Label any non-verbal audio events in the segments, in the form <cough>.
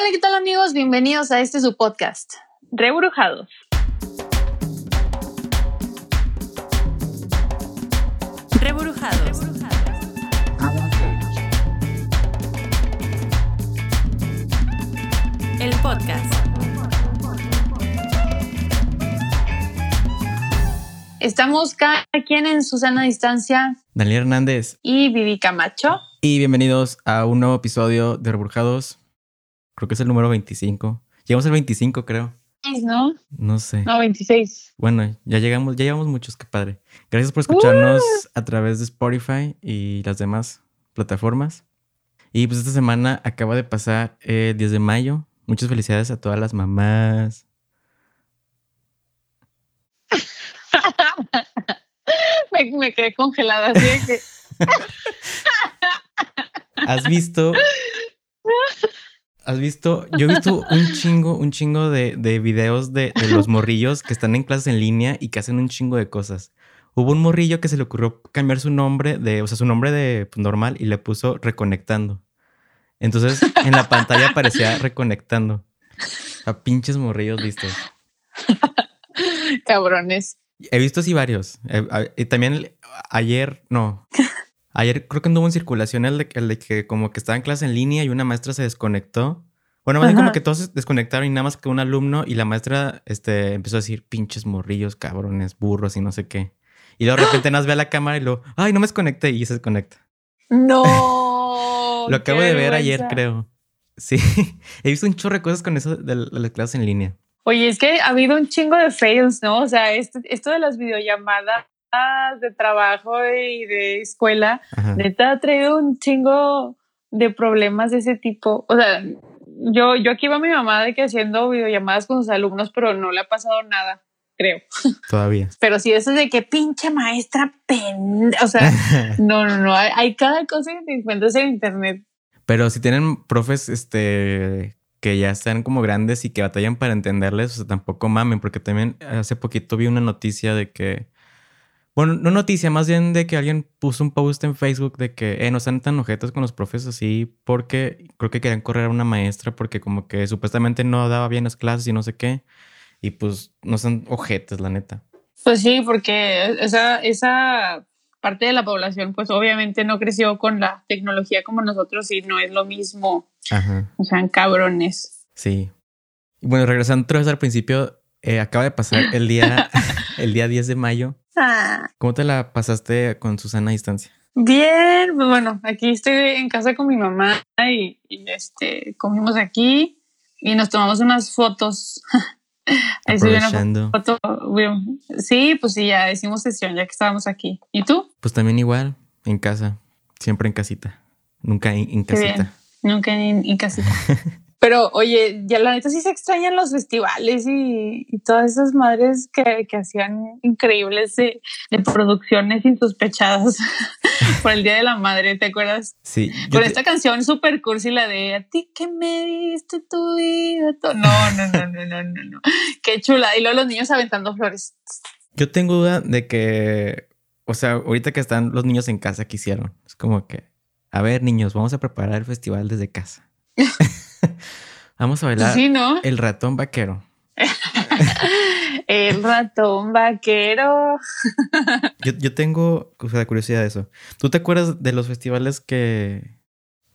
Hola, ¿qué tal amigos? Bienvenidos a este su podcast. Rebrujados. Rebrujados. El podcast. Estamos cada quien en su sana distancia Daniel Hernández y Vivi Camacho. y bienvenidos a un nuevo episodio de Reburjados. Creo que es el número 25. Llegamos al 25, creo. ¿No? No sé. No, 26. Bueno, ya llegamos, ya llevamos muchos, qué padre. Gracias por escucharnos a través de Spotify y las demás plataformas. Y pues esta semana acaba de pasar el 10 de mayo. Muchas felicidades a todas las mamás. <laughs> me, me quedé congelada así de que. <laughs> ¿Has visto? <laughs> ¿Has visto? Yo he visto un chingo, un chingo de, de videos de, de los morrillos que están en clases en línea y que hacen un chingo de cosas. Hubo un morrillo que se le ocurrió cambiar su nombre de, o sea, su nombre de pues, normal y le puso reconectando. Entonces en la pantalla aparecía reconectando. A pinches morrillos listos. Cabrones. He visto así varios. Eh, y también el- ayer, no. Ayer creo que anduvo en circulación el de, el de que como que estaba en clase en línea y una maestra se desconectó. Bueno, más bien como que todos se desconectaron y nada más que un alumno y la maestra este, empezó a decir pinches morrillos, cabrones, burros y no sé qué. Y luego de repente nos ve a la cámara y luego, ay, no me desconecté y se desconecta. No. <laughs> Lo acabo de ver ayer, creo. Sí, <laughs> he visto un chorro de cosas con eso de las clases en línea. Oye, es que ha habido un chingo de fails, ¿no? O sea, esto, esto de las videollamadas de trabajo y de escuela, Ajá. neta ha traído un chingo de problemas de ese tipo. O sea, yo, yo aquí va mi mamá de que haciendo videollamadas con sus alumnos, pero no le ha pasado nada, creo. <laughs> Todavía. Pero sí, eso es de que pinche maestra pen... O sea, <laughs> no, no, no. Hay, hay cada cosa que te encuentras en internet. Pero si tienen profes, este, que ya están como grandes y que batallan para entenderles, o sea, tampoco mamen, porque también hace poquito vi una noticia de que, bueno, no noticia, más bien de que alguien puso un post en Facebook de que, eh, no sean tan ojetos con los profes así, porque creo que querían correr a una maestra porque como que supuestamente no daba bien las clases y no sé qué, y pues no son ojetes, la neta. Pues sí, porque esa, esa parte de la población, pues obviamente no creció con la tecnología como nosotros y no es lo mismo. Ajá. O sea, cabrones. Sí. Y bueno, regresando otra vez al principio, eh, acaba de pasar el día, <laughs> el día 10 de mayo. Ah, ¿Cómo te la pasaste con Susana a distancia? bien, pues bueno, aquí estoy en casa con mi mamá y, y, este comimos aquí y nos tomamos unas fotos. <laughs> Ahí subí una Aprovechando. foto. bien. Sí, pues sí, ya hicimos sesión ya que estábamos aquí. ¿Y tú? Pues también igual, en casa, siempre en casita, nunca en, en Qué bien. casita. Nunca en, en casita. <laughs> Pero oye, ya la neta sí se extrañan los festivales y, y todas esas madres que, que hacían increíbles de, de producciones insospechadas <laughs> por el Día de la Madre, ¿te acuerdas? Sí, Con te- esta canción super cursi, la de a ti que me diste tu vida. to-". No, no, no, no, no, no, no. <laughs> Qué chula. Y luego los niños aventando flores. yo tengo duda de que, o sea, ahorita que están los niños en casa, ¿qué hicieron? Es como que, a ver, niños, vamos a preparar el festival desde casa. <laughs> vamos a bailar Sí, ¿no? el ratón vaquero. <laughs> El ratón vaquero. <laughs> Yo, yo tengo o sea, curiosidad de eso. ¿Tú te acuerdas de los festivales que,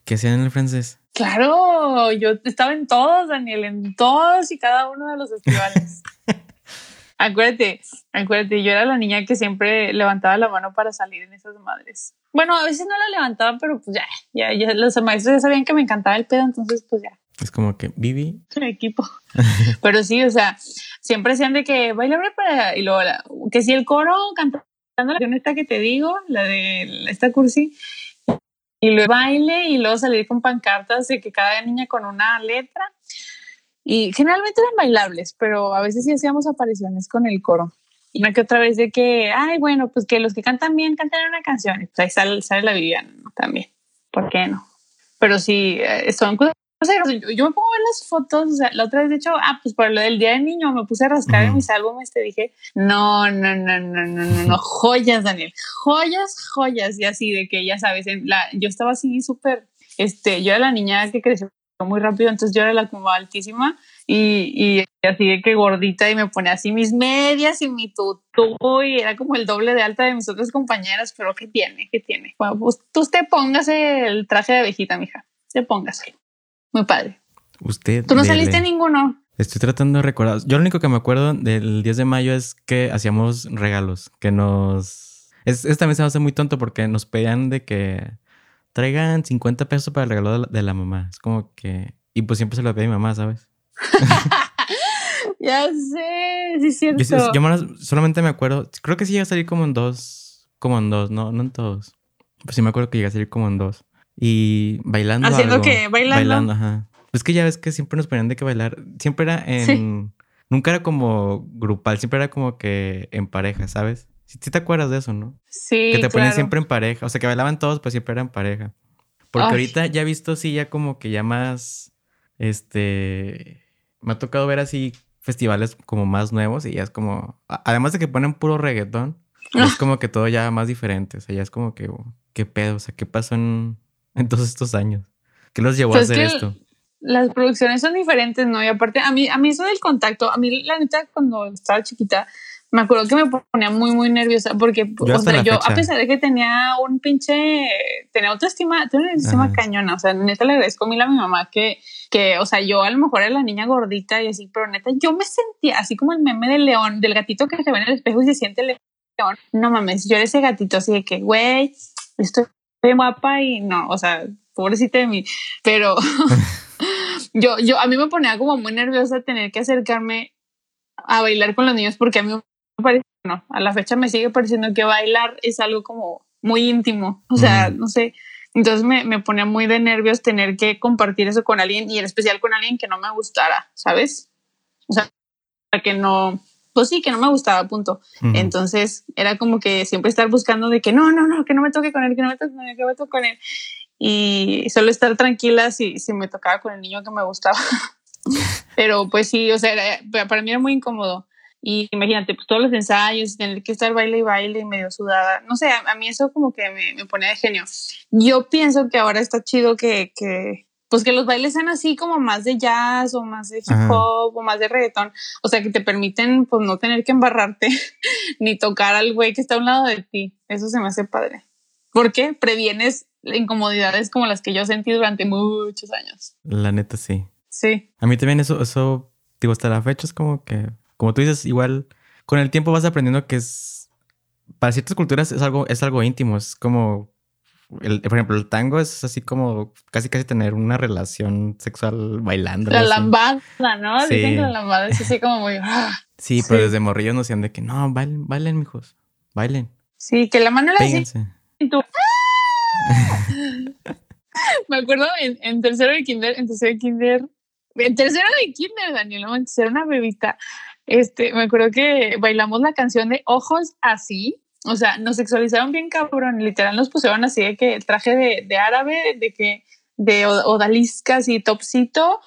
que hacían en el francés? Claro, yo estaba en todos, Daniel, en todos y cada uno de los festivales. <laughs> acuérdate, acuérdate, yo era la niña que siempre levantaba la mano para salir en esas madres. Bueno, a veces no la levantaba, pero pues ya, ya, ya los maestros ya sabían que me encantaba el pedo, entonces pues ya, Es como que, Vivi, <laughs> equipo. pero sí, o sea, siempre hacían de que baila para y luego la- que si el coro cantando la canción esta que te digo, la de esta cursi, y luego baile y luego salir con pancartas de que cada niña con una letra. Y generalmente eran bailables, pero a veces sí hacíamos apariciones con el coro. Y una que otra vez de que, ay, bueno, pues que los que cantan bien cantan una canción. Y pues ahí sale, sale la Viviana también. ¿Por qué no? Pero sí, eh, son cosas. Yo, yo me pongo a ver las fotos, o sea, la otra vez, de hecho, ah, pues por lo del Día del Niño, me puse a rascar en Ujú. mis álbumes, te dije, no, no, no, no, no, no, no, joyas, Daniel, joyas, joyas, y así de que ya sabes, en la, yo estaba así súper, este, yo era la niña que creció muy rápido, entonces yo era la como altísima y, y así de que gordita y me ponía así mis medias y mi tutú y era como el doble de alta de mis otras compañeras, pero ¿qué tiene? ¿Qué tiene? Bueno, pues tú te pongas el traje de abejita, mija, te póngaselo. Muy padre. Usted. ¿Tú no dele. saliste ninguno? Estoy tratando de recordar. Yo lo único que me acuerdo del 10 de mayo es que hacíamos regalos, que nos... Es, es también se me hace muy tonto porque nos pedían de que traigan 50 pesos para el regalo de la, de la mamá. Es como que... Y pues siempre se lo pedí a mi mamá, ¿sabes? <laughs> Ya sé, sí es cierto. Yo, yo solamente me acuerdo... Creo que sí llega a salir como en dos... Como en dos, no, no en todos. Pues sí me acuerdo que llega a salir como en dos. Y bailando ¿Haciendo algo. qué? ¿Bailando? ajá. Es que ya ves que siempre nos ponían de que bailar. Siempre era en... Sí. Nunca era como grupal, siempre era como que en pareja, ¿sabes? Si te acuerdas de eso, ¿no? Sí, que te ponían claro. siempre en pareja. O sea, que bailaban todos, pues siempre eran pareja. Porque Ay. ahorita ya he visto, sí, ya como que ya más. Este. Me ha tocado ver así festivales como más nuevos y ya es como. Además de que ponen puro reggaetón, Ah. es como que todo ya más diferente. O sea, ya es como que. oh, ¿Qué pedo? O sea, ¿qué pasó en, en todos estos años? ¿Qué los llevó Pues a hacer que- esto? las producciones son diferentes, ¿no? Y aparte, a mí, a mí eso del contacto, a mí la neta, cuando estaba chiquita, me acuerdo que me ponía muy, muy nerviosa porque, Yo o sea, yo, fecha. a pesar de que tenía un pinche, tenía autoestima, tenía una autoestima Ajá. cañona, o sea, neta le agradezco mil a mi mamá que, que, o sea, yo a lo mejor era la niña gordita y así, pero neta, yo me sentía así como el meme del león, del gatito que se ve en el espejo y se siente el león. No mames, yo era ese gatito así de que, güey, estoy bien guapa y no, o sea, pobrecita de mí, pero <laughs> yo, yo, a mí me ponía como muy nerviosa tener que acercarme a bailar con los niños porque a mí me parece, no, a la fecha me sigue pareciendo que bailar es algo como muy íntimo, o sea, no sé, entonces me, me ponía muy de nervios tener que compartir eso con alguien y en especial con alguien que no me gustara, ¿sabes? O sea, que no, pues sí, que no me gustaba, punto. Ujú. Entonces era como que siempre estar buscando de que no, no, no, que no me toque con él, que no me toque con él, que no me toque con él. Y solo estar tranquila si, si me tocaba con el niño que me gustaba. <laughs> Pero pues sí, o sea, era- para mí era muy incómodo. Y imagínate, pues todos los ensayos, tener que estar baile y baile y medio sudada. No sé, a, a mí eso como que me, me ponía de genio. Yo pienso que ahora está chido que, que, pues que los bailes sean así como más de jazz o más de hip Ajá. hop o más de reggaetón. O sea, que te permiten pues no tener que embarrarte <laughs> ni tocar al güey que está a un lado de ti. Eso se me hace padre. Porque previenes incomodidades como las que yo sentí durante muchos años. La neta, sí. Sí. A mí también eso, eso, digo, hasta la fecha es como que, como tú dices, igual con el tiempo vas aprendiendo que es, para ciertas culturas es algo, es algo íntimo, es como, el, por ejemplo, el tango es así como casi casi tener una relación sexual bailando. La lambada, ¿no? Sí. Dicen que la lambada es así como muy... ah. Sí, pero desde morrillos nos decían de que no, bailen, bailen, mijos, bailen, Sí, que la mano era así. péguense. <laughs> Me acuerdo en, en tercero de kinder, en tercero de kinder, en tercero de kinder, Daniel, no, tercero una bebita. Este, me acuerdo que bailamos la canción de Ojos así. O sea, nos sexualizaron bien cabrón. Literal nos pusieron así de que el traje de, de árabe, de que de od- odaliscas y topsito.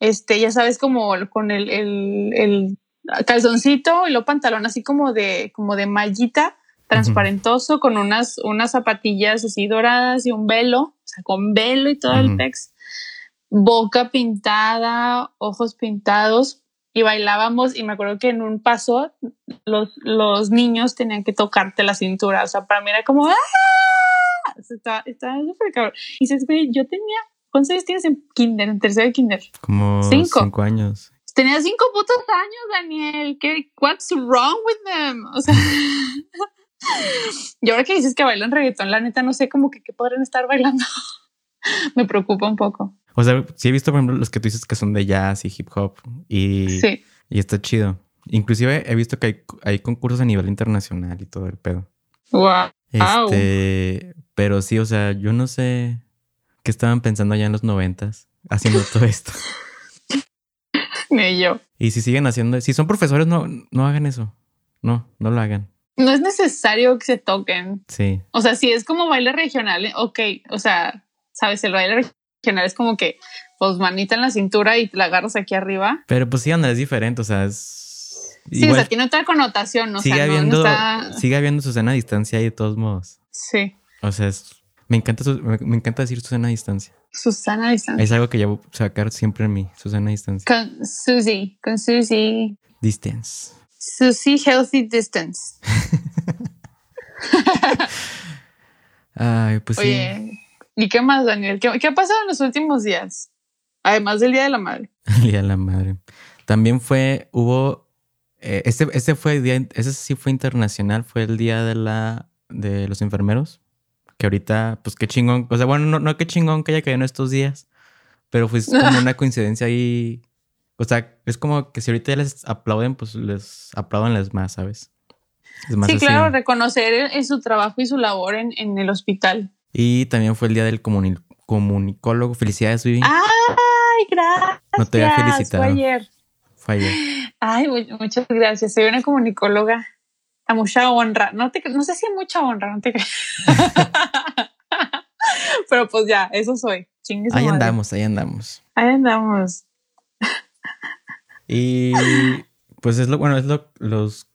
Este, ya sabes, como con el, el, el calzoncito y lo pantalón así como de, como de mallita transparentoso con unas, unas zapatillas así doradas y un velo, o sea, con velo y todo el pex, boca pintada, ojos pintados y bailábamos y me acuerdo que en un paso los, los niños tenían que tocarte la cintura, o sea, para mí era como ¡ah! Estaba, súper cabrón. Y dices, güey, yo tenía, ¿cuántos años tienes en kinder, en tercero de kinder? Como Cinco. cinco años. Tenía cinco putos años, Daniel. ¿Qué? What's wrong with them? O sea, <laughs> y ahora que dices que bailan reggaetón, la neta no sé cómo que qué podrían estar bailando. <laughs> Me preocupa un poco. O sea, sí he visto, por ejemplo, los que tú dices que son de jazz y hip hop y, Sí. y está chido. Inclusive he visto que hay, hay concursos a nivel internacional y todo el pedo. Wow. Este, pero sí, o sea, yo no sé qué estaban pensando allá en los noventas haciendo <laughs> todo esto. Ni yo. Y si siguen haciendo, si son profesores, no, no hagan eso. No, no lo hagan. No es necesario que se toquen. Sí. O sea, si es como baile regional, ok. O sea, sabes, el baile regional es como que, pues manita en la cintura y la agarras aquí arriba. Pero pues sí, anda, es diferente. O sea, es. Sí, o igual sea, tiene otra connotación. O sigue sea, no- no, habiendo, está. sigue habiendo Susana a distancia y de todos modos. Sí. O sea, es Me encanta, me, me encanta decir Susana a distancia. Susana Distancia. Es algo que a sacar siempre en mí, Susana a distancia. Con Susie, con Susie. Distance. Susie Healthy Distance. <laughs> Ay, pues sí. ¿Y qué más, Daniel? ¿Qué, qué ha pasado en los últimos días? Además del Día de la Madre. <laughs> El día de la madre. También fue, hubo, eh, este, este fue día, ese sí fue internacional, fue el día de la, de los enfermeros. Que ahorita, pues qué chingón, o sea, bueno, no, no qué chingón que haya caído en estos días, pero fue <laughs> como una coincidencia ahí. O sea, es como que si ahorita les aplauden, pues les aplaudanles más, ¿sabes? Es más Sí, así. claro, reconocer en, en su trabajo y su labor en, en el hospital. Y también fue el día del comuni- comunicólogo. Felicidades, Vivi. ¡Ay, gracias! No te había felicitado. Fue ayer. Fue ayer. Ay, mu- muchas gracias. Soy una comunicóloga a mucha honra. No, te, no sé si a mucha honra, no te. <laughs> Pero pues ya, eso soy. Chingue su Ahí madre. andamos, ahí andamos. Ahí andamos. Y pues es lo bueno, es lo, los,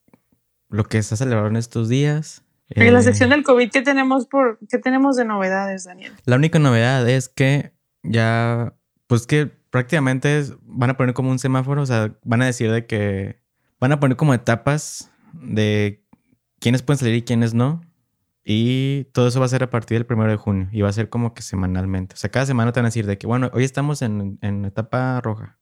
lo que se ha celebrado en estos días. En la Eh, sección del COVID, ¿qué tenemos, por, ¿qué tenemos de novedades, Daniel? La única novedad es que ya, pues que prácticamente es- van a poner como un semáforo, o sea, van a decir de que van a poner como etapas de quiénes pueden salir y quiénes no. Y todo eso va a ser a partir del primero de junio y va a ser como que semanalmente. O sea, cada semana te van a decir de que, bueno, hoy estamos en, en etapa roja,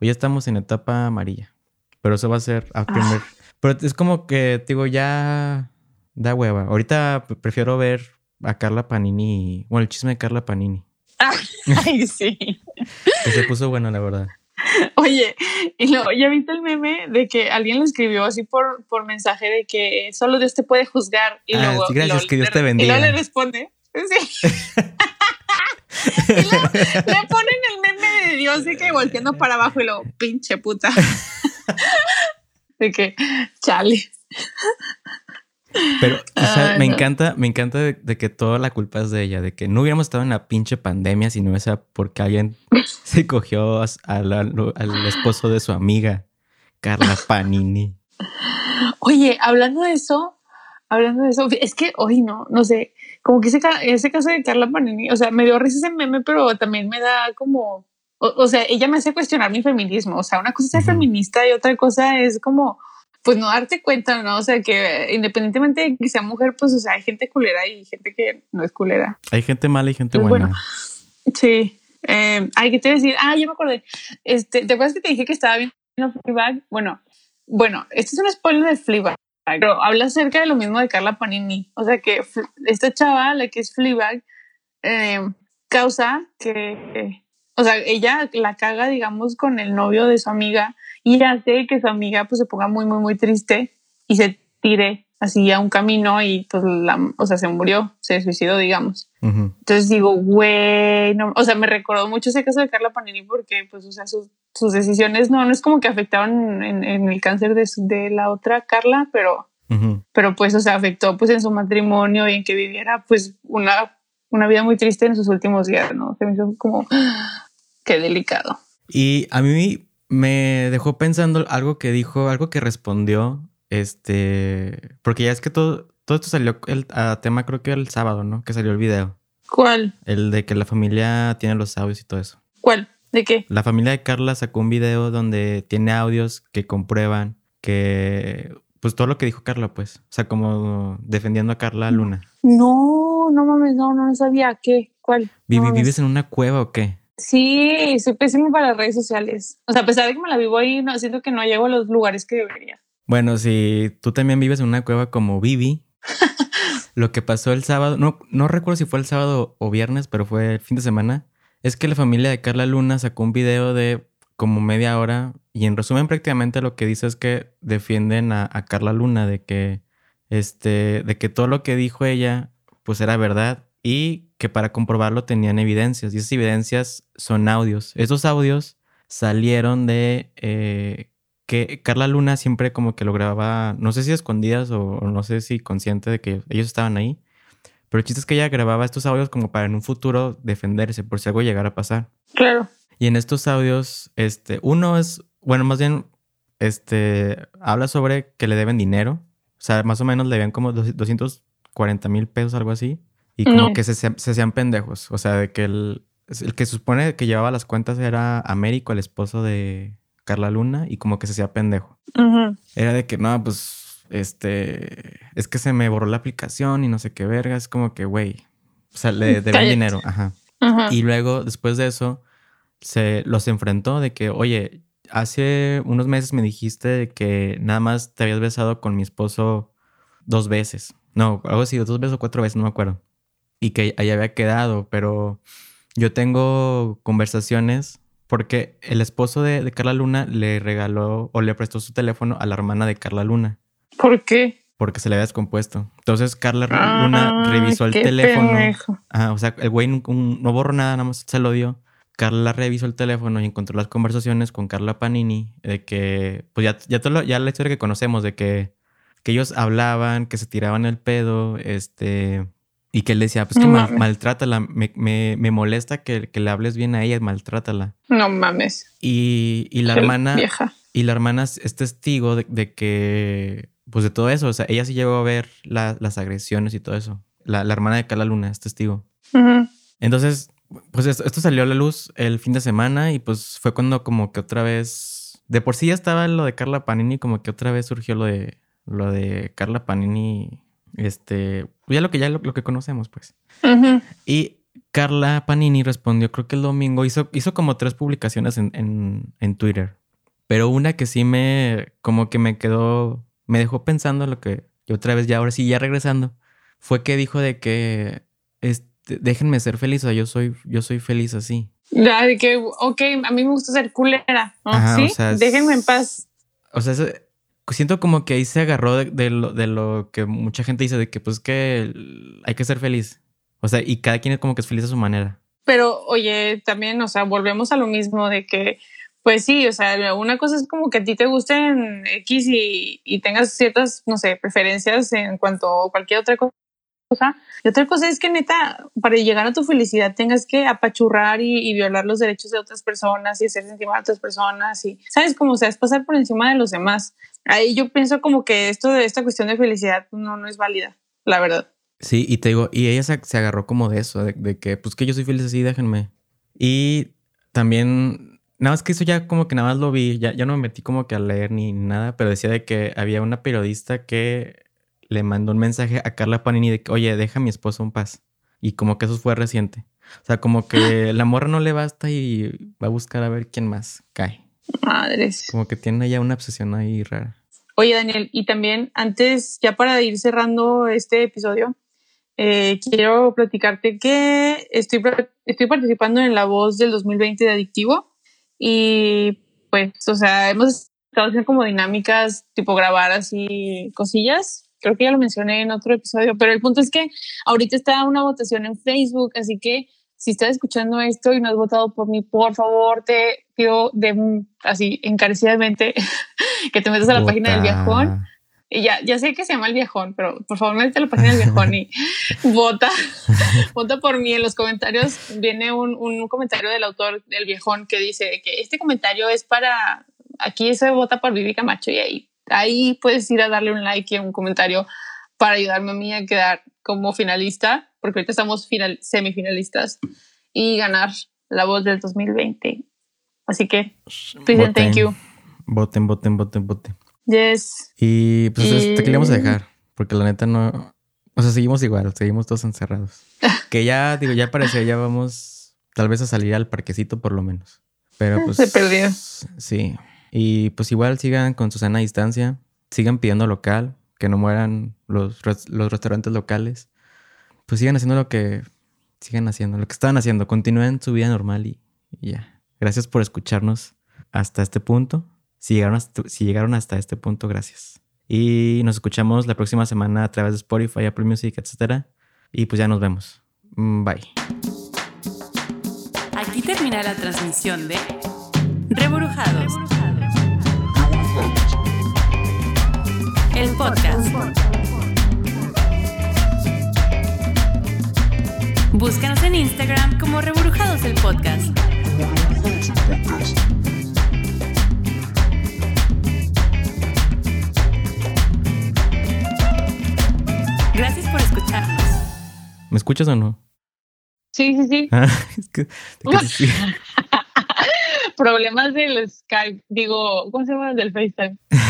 hoy estamos en etapa amarilla. Pero eso va a ser a primer. Pero es como que, digo, ya da hueva. Ahorita prefiero ver a Carla Panini. Bueno, el chisme de Carla Panini. <laughs> Ay, sí. Que se puso bueno, la verdad. Oye, y luego, ¿ya viste el meme de que alguien le escribió así por, por mensaje de que solo Dios te puede juzgar? Y Ah, luego, sí, gracias, que Dios te bendiga. Y luego le responde. Sí. <laughs> y luego le ponen el meme de Dios de que volteando para abajo y luego, pinche puta. <laughs> de que, chale. Pero o sea, Ay, me no. encanta, me encanta de, de que toda la culpa es de ella, de que no hubiéramos estado en la pinche pandemia si no hubiese porque alguien <laughs> se cogió a- al, esposo de su amiga, Carla Panini. Oye, hablando de eso, hablando de eso, es que hoy no, no sé, como que ese, ese caso de Carla Panini, o sea, me dio risa ese meme, pero también me da como, o, o sea, ella me hace cuestionar mi feminismo, o sea, una cosa es ser feminista y otra cosa es como, pues no darte cuenta, ¿no? O sea, que independientemente de que sea mujer, pues, o sea, hay gente culera y gente que no es culera. Hay gente mala y gente Pues buena. bueno. Sí. Eh, ay, ¿qué te decir? Ah, ya me acordé. Este, ¿Te acuerdas que te dije que estaba viendo Fleabag? Bueno, bueno, este es un spoiler de Fleabag, pero habla acerca de lo mismo de Carla Panini. O sea que esta chava, la que es Fleabag, eh, causa que, o sea, ella la caga, digamos, con el novio de su amiga y hace que su amiga pues se ponga muy, muy, muy triste y se tire así a un camino y pues, la, o sea, se murió, se suicidó, digamos. Ujú. Entonces digo, güey, no, o sea, me recordó mucho ese caso de Carla Panini porque, pues, o sea, sus, sus decisiones no, no es como que afectaron en, en el cáncer de, su- de la otra Carla, pero, pero pues, o sea, afectó pues en su matrimonio y en que viviera pues una, una vida muy triste en sus últimos días, ¿no? Se me hizo como, <gasps> qué delicado. Y a mí me dejó pensando algo que dijo, algo que respondió, este, porque ya es que todo, todo esto salió el, a tema creo que el sábado, ¿no? Que salió el video, ¿Cuál? el de que la familia tiene los audios y todo eso. ¿Cuál? ¿De qué? La familia de Carla sacó un video donde tiene audios que comprueban que, pues todo lo que dijo Carla, pues, o sea, como defendiendo a Carla Luna. No, no mames, no, no sabía. ¿Qué? ¿Cuál? Vivi. ¿Vives en una cueva o qué? Sí, soy pésimo para las redes sociales. O sea, a pesar de que me la vivo ahí, no, siento que no llego a los lugares que debería. Bueno, si tú también vives en una cueva como Vivi, <laughs> lo que pasó el sábado, no, no recuerdo si fue el sábado o viernes, pero fue el fin de semana, es que la familia de Carla Luna sacó un video de como media hora y en resumen prácticamente lo que dice es que defienden a, a Carla Luna de que, este, de que todo lo que dijo ella pues era verdad y que para comprobarlo tenían evidencias y esas evidencias son audios. Esos audios salieron de eh, que Carla Luna siempre como que lo grababa, no sé si escondidas o, o no sé si consciente de que ellos estaban ahí, pero el chiste es que ella grababa estos audios como para en un futuro defenderse por si algo llegara a pasar. Claro. Y en estos audios, este, uno es, bueno, más bien, este, habla sobre que le deben dinero, o sea, más o menos le deben como 240 mil pesos, algo así, Y como No. que se, se hacían pendejos. O sea, de que el, el que supone que llevaba las cuentas era Américo, el esposo de Carla Luna, y como que se hacía pendejo. Ujú. Era de que no, pues, este, es que se me borró la aplicación y no sé qué verga. Es como que, güey, o sea, le Cállate. dinero. Ajá. Y luego, después de eso, se los enfrentó de que, oye, hace unos meses me dijiste de que nada más te habías besado con mi esposo dos veces. No, algo así, dos veces o cuatro veces, no me acuerdo. Y que ahí había quedado, pero yo tengo conversaciones porque el esposo de, de Carla Luna le regaló o le prestó su teléfono a la hermana de Carla Luna ¿Por qué? porque se le había descompuesto. Entonces Carla Luna Ah, revisó el qué teléfono. Ajá, o sea, el güey un- no borró nada, nada más se lo dio. Carla revisó el teléfono y encontró las conversaciones con Carla Panini de que, pues ya, ya, todo ya la historia que conocemos, de que, que ellos hablaban, que se tiraban el pedo, este, y que él decía, pues que No mames. maltrátala, me, me, me molesta que, que le hables bien a ella, maltrátala. No mames. Y, y la hermana, Vieja. y la hermana es es testigo de, de que, pues de todo eso, o sea, ella sí llegó a ver la- las agresiones y todo eso. La, la hermana de Carla Luna es testigo. Entonces, pues esto, esto salió a la luz el fin de semana y pues fue cuando como que otra vez, de por sí ya estaba lo de Carla Panini, como que otra vez surgió lo de, lo de Carla Panini, este, ya lo que ya lo, lo que conocemos, pues. Ujú. Y Carla Panini respondió, creo que el domingo, hizo, hizo como tres publicaciones en, en, en Twitter. Pero una que sí me, como que me quedó, me dejó pensando lo que, y otra vez ya, ahora sí, ya regresando, fue que dijo de que, este, déjenme ser feliz, o sea, yo soy, yo soy feliz así. Ya, de que, ok, a mí me gusta ser culera, ¿no? Ajá, ¿Sí? o sea, Déjenme en paz. O sea, siento como que ahí se agarró de, lo, de lo que mucha gente dice, de que pues que hay que ser feliz. O sea, y cada quien es como que es feliz a su manera. Pero, oye, también, o sea, volvemos a lo mismo de que, pues sí, o sea, una cosa es como que a ti te gusten X y, y tengas ciertas, no sé, preferencias en cuanto a cualquier otra cosa. Y otra cosa es que neta, para llegar a tu felicidad tengas que apachurrar y, y violar los derechos de otras personas y hacer sentir mal a otras personas y, ¿sabes? Como, o sea, es pasar por encima de los demás. Ahí yo pienso como que esto de esta cuestión de felicidad no, no es válida, la verdad. Sí, y te digo, y ella se, se agarró como de eso, de, de que pues que yo soy feliz así, déjenme. Y también, nada más que eso ya como que nada más lo vi, ya, ya no me metí como que a leer ni nada, pero decía de que había una periodista que le mandó un mensaje a Carla Panini de que, oye, deja a mi esposo en paz. Y como que eso fue reciente. O sea, como que <laughs> la morra no le basta y va a buscar a ver quién más cae. Madres. Como que tiene ya una obsesión ahí rara. Oye, Daniel, y también antes, ya para ir cerrando este episodio, eh, quiero platicarte que estoy, estoy participando en La Voz del 2020 de Adictivo y pues, o sea, hemos estado haciendo como dinámicas, tipo grabar así cosillas. Creo que ya lo mencioné en otro episodio, pero el punto es que ahorita está una votación en Facebook, así que si estás escuchando esto y no has votado por mí, por favor, te pido de así encarecidamente <laughs> que te metas a la página del viajón. Y ya, ya sé que se llama el viajón, pero por favor métete a la página del viajón y <laughs> vota, <laughs> vota por mí. En los comentarios viene un, un comentario del autor del viajón que dice que este comentario es para, aquí se vota por Vivi Camacho y ahí, ahí puedes ir a darle un like y un comentario para ayudarme a mí a quedar como finalista, porque ahorita estamos final, semifinalistas y ganar la voz del 2020. Así que, please and thank you. Voten, voten, voten, voten. Yes. Y pues Y- te queríamos dejar, porque la neta no. O sea, seguimos igual, seguimos todos encerrados. <laughs> que ya, digo, ya parece, ya vamos tal vez a salir al parquecito por lo menos. Pero <laughs> pues. Se perdió. Sí. Y pues igual sigan con su sana distancia, sigan pidiendo local, que no mueran los, los restaurantes locales. Pues sigan haciendo lo que sigan haciendo, lo que estaban haciendo, continúen su vida normal y, y ya. Gracias por escucharnos hasta este punto. Si llegaron, hasta, si llegaron hasta este punto, gracias. Y nos escuchamos la próxima semana a través de Spotify, Apple Music, etc. Y pues ya nos vemos. Mm, Bye. Aquí termina la transmisión de Reburujados. El podcast. Búscanos en Instagram como Reburujados el podcast. Gracias por escucharnos. ¿Me escuchas o no? Sí, sí, sí. Ah, <laughs> es que, que sí. <laughs> Problemas del Skype, digo, ¿cómo se llama? Del FaceTime. <laughs>